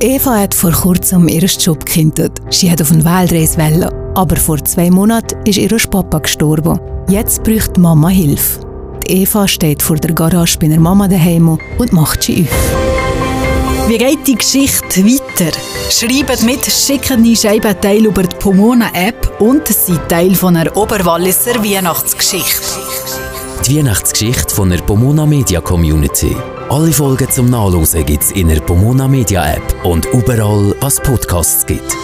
Eva hat vor kurzem ihr Job gekündigt. Sie hat auf eine Weltreise wollen, aber vor zwei Monaten ist ihr Papa gestorben. Jetzt braucht Mama Hilfe. Die Eva steht vor der Garage bei ihrer Mama daheim und macht sie auf. Wie geht die Geschichte weiter? Schreibt mit, schickt die Scheibe Teil über die Pomona-App und seid Teil von einer Oberwalliser Weihnachtsgeschichte. Die Weihnachtsgeschichte von der Pomona Media Community. Alle Folgen zum Nachlesen gibt es in der Pomona Media App und überall, was Podcasts gibt.